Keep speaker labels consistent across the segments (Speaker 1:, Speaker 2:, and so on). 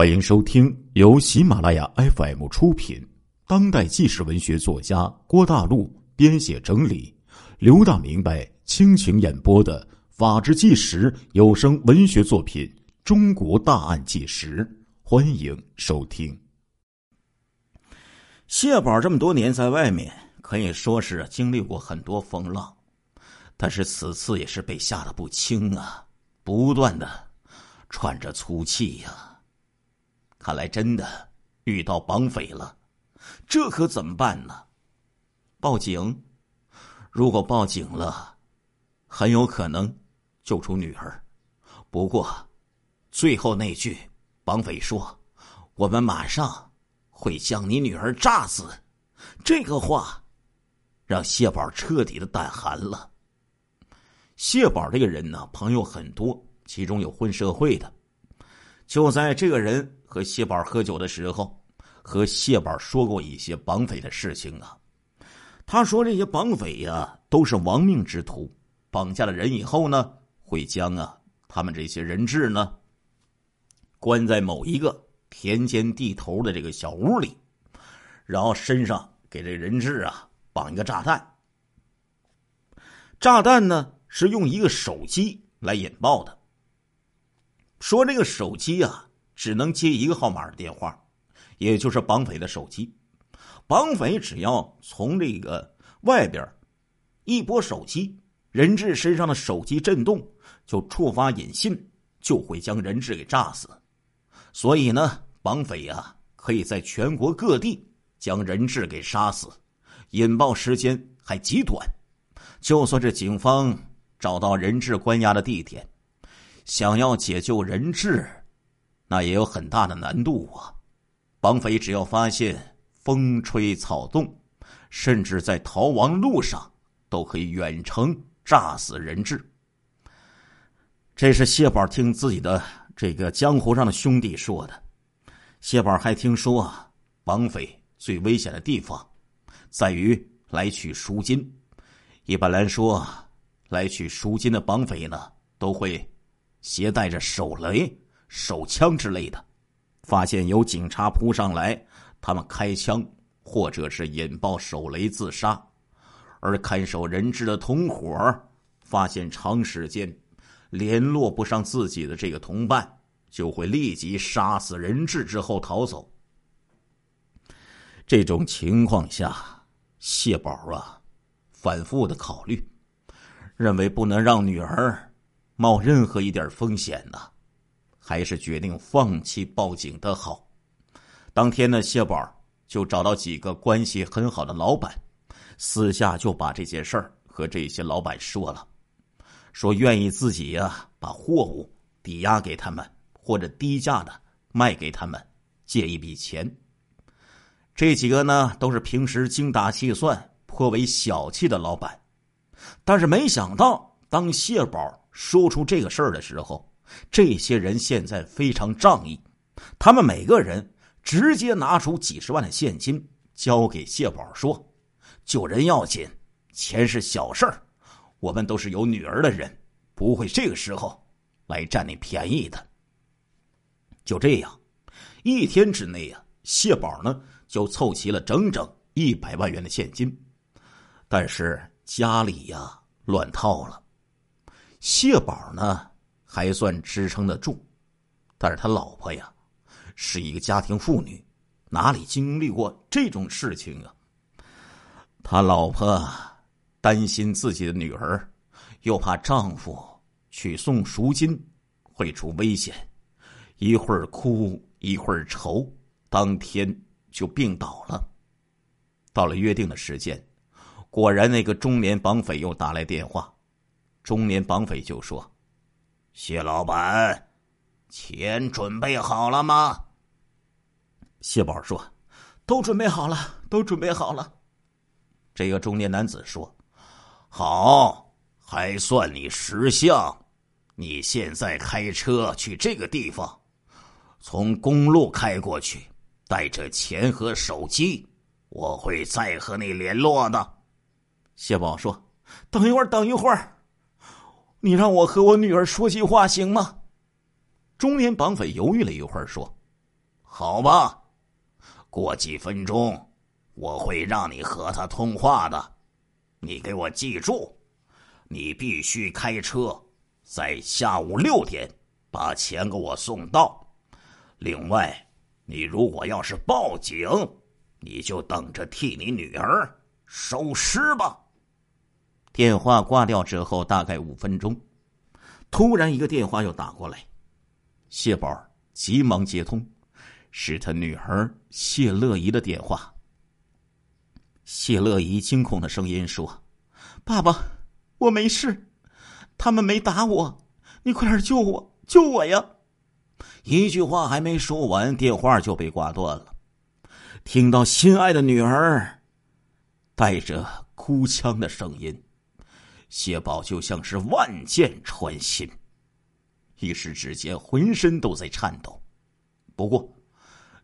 Speaker 1: 欢迎收听由喜马拉雅 FM 出品、当代纪实文学作家郭大陆编写整理、刘大明白倾情演播的《法制纪实》有声文学作品《中国大案纪实》，欢迎收听。
Speaker 2: 谢宝这么多年在外面，可以说是经历过很多风浪，但是此次也是被吓得不轻啊，不断的喘着粗气呀。看来真的遇到绑匪了，这可怎么办呢？报警？如果报警了，很有可能救出女儿。不过，最后那句绑匪说：“我们马上会将你女儿炸死。”这个话让谢宝彻底的胆寒了。谢宝这个人呢，朋友很多，其中有混社会的。就在这个人。和谢宝喝酒的时候，和谢宝说过一些绑匪的事情啊。他说这些绑匪呀都是亡命之徒，绑架了人以后呢，会将啊他们这些人质呢关在某一个田间地头的这个小屋里，然后身上给这人质啊绑一个炸弹。炸弹呢是用一个手机来引爆的。说这个手机啊。只能接一个号码的电话，也就是绑匪的手机。绑匪只要从这个外边一拨手机，人质身上的手机震动就触发引信，就会将人质给炸死。所以呢，绑匪呀可以在全国各地将人质给杀死，引爆时间还极短。就算是警方找到人质关押的地点，想要解救人质。那也有很大的难度啊！绑匪只要发现风吹草动，甚至在逃亡路上，都可以远程炸死人质。这是谢宝听自己的这个江湖上的兄弟说的。谢宝还听说，绑匪最危险的地方，在于来取赎金。一般来说，来取赎金的绑匪呢，都会携带着手雷。手枪之类的，发现有警察扑上来，他们开枪或者是引爆手雷自杀；而看守人质的同伙发现长时间联络不上自己的这个同伴，就会立即杀死人质之后逃走。这种情况下，谢宝啊，反复的考虑，认为不能让女儿冒任何一点风险呢。还是决定放弃报警的好。当天呢，谢宝就找到几个关系很好的老板，私下就把这件事儿和这些老板说了，说愿意自己呀把货物抵押给他们，或者低价的卖给他们，借一笔钱。这几个呢都是平时精打细算、颇为小气的老板，但是没想到，当谢宝说出这个事儿的时候。这些人现在非常仗义，他们每个人直接拿出几十万的现金交给谢宝，说：“救人要紧，钱是小事儿，我们都是有女儿的人，不会这个时候来占你便宜的。”就这样，一天之内啊，谢宝呢就凑齐了整整一百万元的现金，但是家里呀乱套了，谢宝呢。还算支撑得住，但是他老婆呀，是一个家庭妇女，哪里经历过这种事情啊？他老婆担心自己的女儿，又怕丈夫去送赎金会出危险，一会儿哭一会儿愁，当天就病倒了。到了约定的时间，果然那个中年绑匪又打来电话，中年绑匪就说。谢老板，钱准备好了吗？谢宝说：“都准备好了，都准备好了。”这个中年男子说：“好，还算你识相。你现在开车去这个地方，从公路开过去，带着钱和手机，我会再和你联络的。”谢宝说：“等一会儿，等一会儿。”你让我和我女儿说句话行吗？中年绑匪犹豫了一会儿，说：“好吧，过几分钟我会让你和他通话的。你给我记住，你必须开车在下午六点把钱给我送到。另外，你如果要是报警，你就等着替你女儿收尸吧。电话挂掉之后，大概五分钟，突然一个电话又打过来，谢宝急忙接通，是他女儿谢乐怡的电话。谢乐怡惊恐的声音说：“爸爸，我没事，他们没打我，你快点救我，救我呀！”一句话还没说完，电话就被挂断了。听到心爱的女儿带着哭腔的声音，谢宝就像是万箭穿心，一时之间浑身都在颤抖。不过，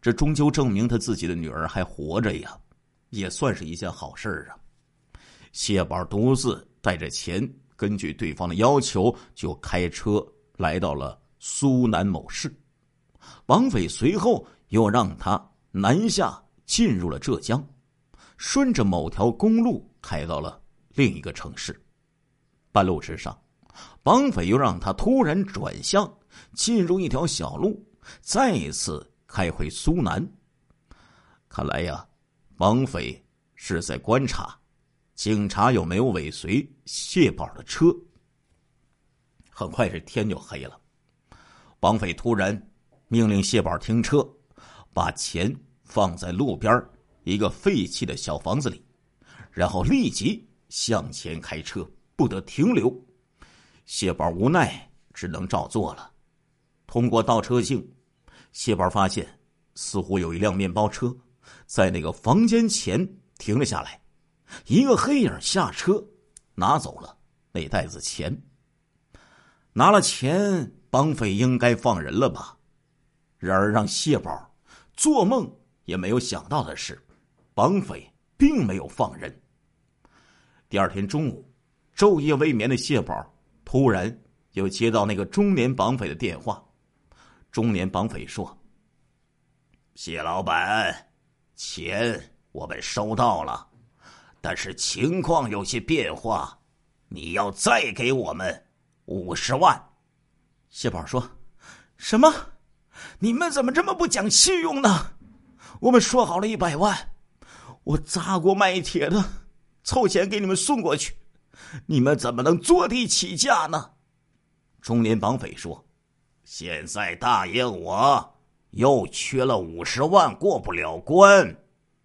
Speaker 2: 这终究证明他自己的女儿还活着呀。也算是一件好事啊！谢宝独自带着钱，根据对方的要求，就开车来到了苏南某市。绑匪随后又让他南下，进入了浙江，顺着某条公路开到了另一个城市。半路之上，绑匪又让他突然转向，进入一条小路，再一次开回苏南。看来呀。绑匪是在观察，警察有没有尾随谢宝的车。很快这天就黑了，绑匪突然命令谢宝停车，把钱放在路边一个废弃的小房子里，然后立即向前开车，不得停留。谢宝无奈，只能照做了。通过倒车镜，谢宝发现似乎有一辆面包车。在那个房间前停了下来，一个黑影下车，拿走了那袋子钱。拿了钱，绑匪应该放人了吧？然而让谢宝做梦也没有想到的是，绑匪并没有放人。第二天中午，昼夜未眠的谢宝突然又接到那个中年绑匪的电话。中年绑匪说：“谢老板。”钱我们收到了，但是情况有些变化，你要再给我们五十万。谢宝说：“什么？你们怎么这么不讲信用呢？我们说好了一百万，我砸锅卖铁的凑钱给你们送过去，你们怎么能坐地起价呢？”中年绑匪说：“现在大爷我。”又缺了五十万，过不了关，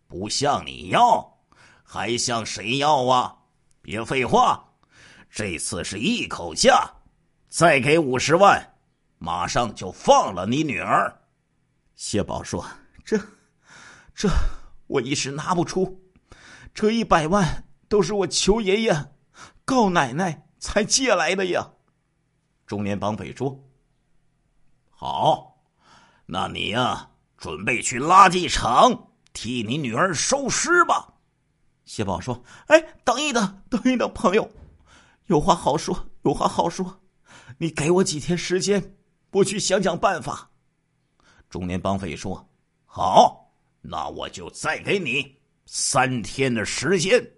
Speaker 2: 不向你要，还向谁要啊？别废话，这次是一口价，再给五十万，马上就放了你女儿。谢宝说：“这，这我一时拿不出，这一百万都是我求爷爷、告奶奶才借来的呀。”中年绑匪说：“好。”那你呀，准备去垃圾场替你女儿收尸吧。谢宝说：“哎，等一等，等一等，朋友，有话好说，有话好说。你给我几天时间，我去想想办法。”中年绑匪说：“好，那我就再给你三天的时间。”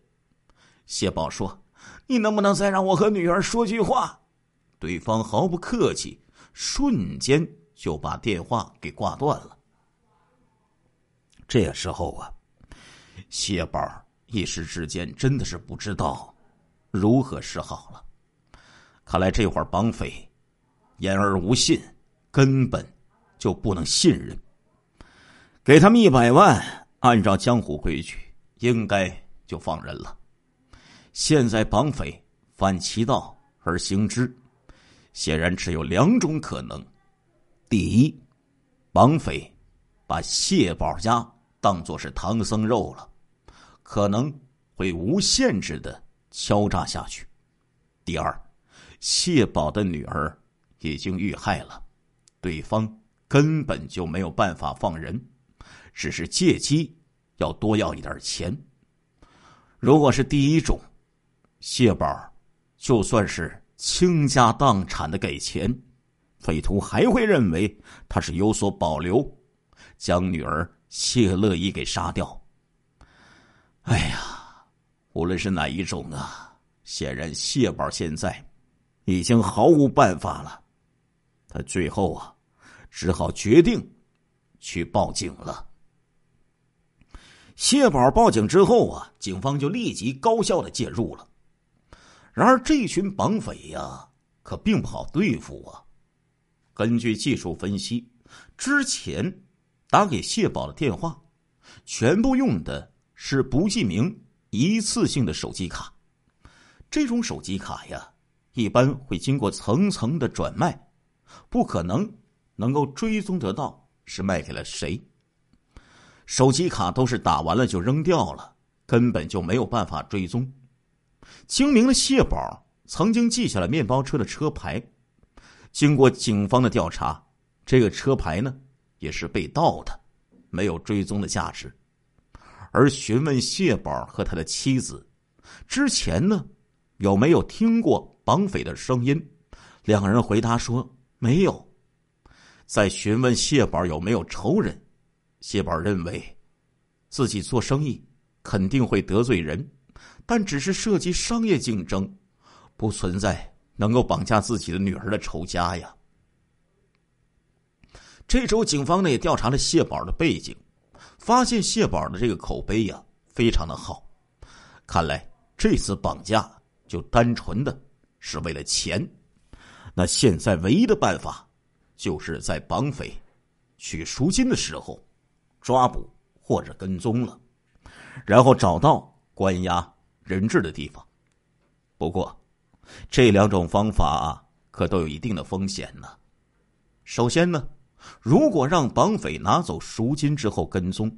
Speaker 2: 谢宝说：“你能不能再让我和女儿说句话？”对方毫不客气，瞬间。就把电话给挂断了。这时候啊，谢宝一时之间真的是不知道如何是好了。看来这会儿绑匪言而无信，根本就不能信任。给他们一百万，按照江湖规矩，应该就放人了。现在绑匪反其道而行之，显然只有两种可能。第一，绑匪把谢宝家当作是唐僧肉了，可能会无限制的敲诈下去。第二，谢宝的女儿已经遇害了，对方根本就没有办法放人，只是借机要多要一点钱。如果是第一种，谢宝就算是倾家荡产的给钱。匪徒还会认为他是有所保留，将女儿谢乐怡给杀掉。哎呀，无论是哪一种啊，显然谢宝现在已经毫无办法了。他最后啊，只好决定去报警了。谢宝报警之后啊，警方就立即高效的介入了。然而，这群绑匪呀，可并不好对付啊。根据技术分析，之前打给谢宝的电话，全部用的是不记名一次性的手机卡。这种手机卡呀，一般会经过层层的转卖，不可能能够追踪得到是卖给了谁。手机卡都是打完了就扔掉了，根本就没有办法追踪。精明的谢宝曾经记下了面包车的车牌，经过警方的调查，这个车牌呢也是被盗的，没有追踪的价值。而询问谢宝和他的妻子，之前呢有没有听过绑匪的声音，两人回答说没有。在询问谢宝有没有仇人，谢宝认为自己做生意肯定会得罪人。但只是涉及商业竞争，不存在能够绑架自己的女儿的仇家呀。这周警方呢也调查了谢宝的背景，发现谢宝的这个口碑呀非常的好，看来这次绑架就单纯的是为了钱。那现在唯一的办法，就是在绑匪取赎金的时候抓捕或者跟踪了，然后找到关押。人质的地方。不过，这两种方法可都有一定的风险呢。首先呢，如果让绑匪拿走赎金之后跟踪，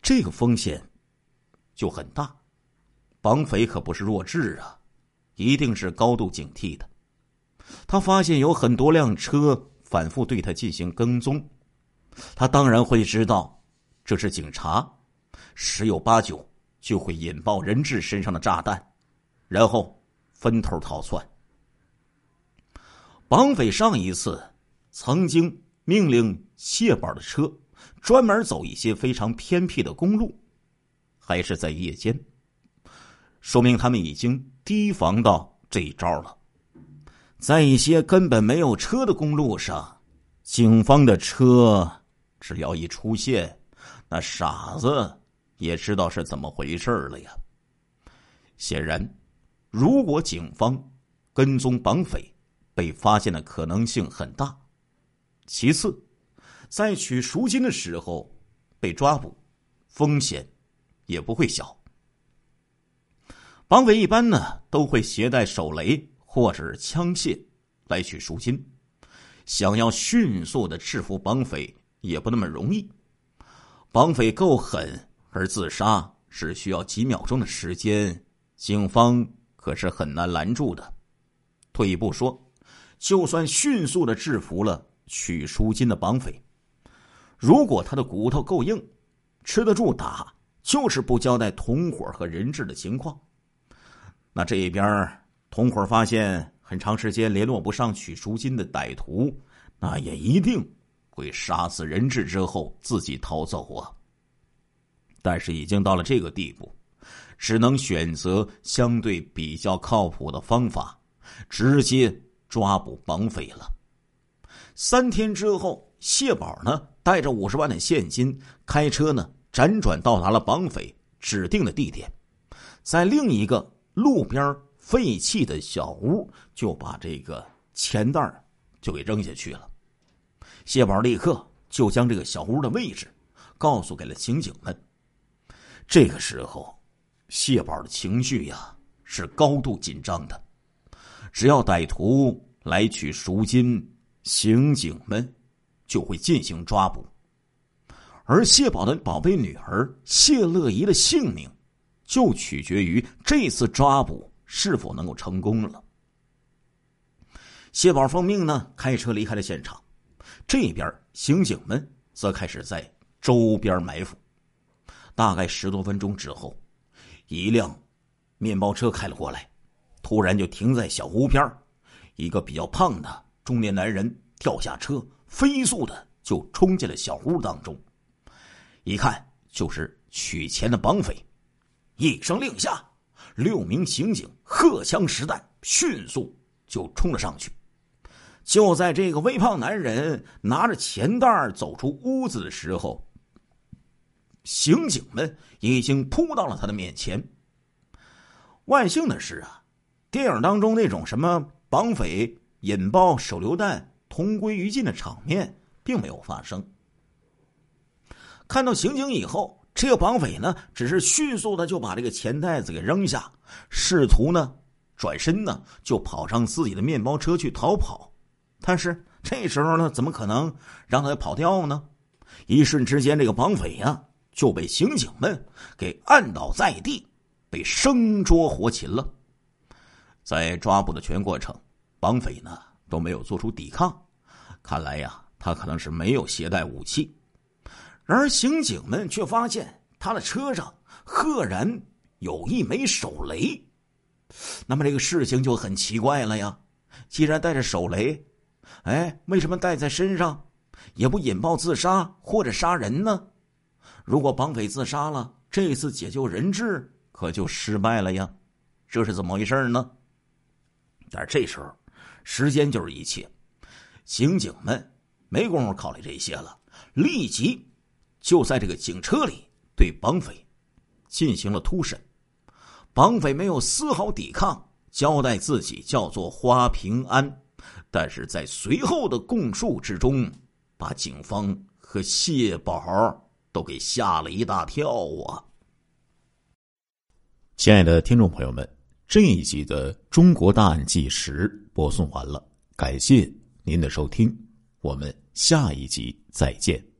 Speaker 2: 这个风险就很大。绑匪可不是弱智啊，一定是高度警惕的。他发现有很多辆车反复对他进行跟踪，他当然会知道这是警察，十有八九。就会引爆人质身上的炸弹，然后分头逃窜。绑匪上一次曾经命令谢宝的车专门走一些非常偏僻的公路，还是在夜间，说明他们已经提防到这一招了。在一些根本没有车的公路上，警方的车只要一出现，那傻子。也知道是怎么回事了呀。显然，如果警方跟踪绑匪，被发现的可能性很大。其次，在取赎金的时候被抓捕，风险也不会小。绑匪一般呢都会携带手雷或者是枪械来取赎金，想要迅速的制服绑匪也不那么容易。绑匪够狠。而自杀只需要几秒钟的时间，警方可是很难拦住的。退一步说，就算迅速的制服了取赎金的绑匪，如果他的骨头够硬，吃得住打，就是不交代同伙和人质的情况，那这一边同伙发现很长时间联络不上取赎金的歹徒，那也一定会杀死人质之后自己逃走啊。但是已经到了这个地步，只能选择相对比较靠谱的方法，直接抓捕绑匪了。三天之后，谢宝呢带着五十万的现金，开车呢辗转到达了绑匪指定的地点，在另一个路边废弃的小屋，就把这个钱袋就给扔下去了。谢宝立刻就将这个小屋的位置告诉给了刑警们。这个时候，谢宝的情绪呀是高度紧张的。只要歹徒来取赎金，刑警们就会进行抓捕，而谢宝的宝贝女儿谢乐怡的性命，就取决于这次抓捕是否能够成功了。谢宝奉命呢，开车离开了现场，这边刑警们则开始在周边埋伏。大概十多分钟之后，一辆面包车开了过来，突然就停在小湖边一个比较胖的中年男人跳下车，飞速的就冲进了小屋当中，一看就是取钱的绑匪。一声令下，六名刑警荷枪实弹，迅速就冲了上去。就在这个微胖男人拿着钱袋走出屋子的时候，刑警们已经扑到了他的面前。万幸的是啊，电影当中那种什么绑匪引爆手榴弹、同归于尽的场面并没有发生。看到刑警以后。这个绑匪呢，只是迅速的就把这个钱袋子给扔下，试图呢转身呢就跑上自己的面包车去逃跑。但是这时候呢，怎么可能让他跑掉呢？一瞬之间，这个绑匪呀就被刑警们给按倒在地，被生捉活擒了。在抓捕的全过程，绑匪呢都没有做出抵抗，看来呀，他可能是没有携带武器。然而，刑警们却发现他的车上赫然有一枚手雷。那么，这个事情就很奇怪了呀！既然带着手雷，哎，为什么带在身上也不引爆自杀或者杀人呢？如果绑匪自杀了，这次解救人质可就失败了呀！这是怎么回事呢？但是这时候，时间就是一切，刑警们没工夫考虑这些了，立即。就在这个警车里，对绑匪进行了突审。绑匪没有丝毫抵抗，交代自己叫做花平安。但是在随后的供述之中，把警方和谢宝都给吓了一大跳啊！
Speaker 1: 亲爱的听众朋友们，这一集的《中国大案纪实》播送完了，感谢您的收听，我们下一集再见。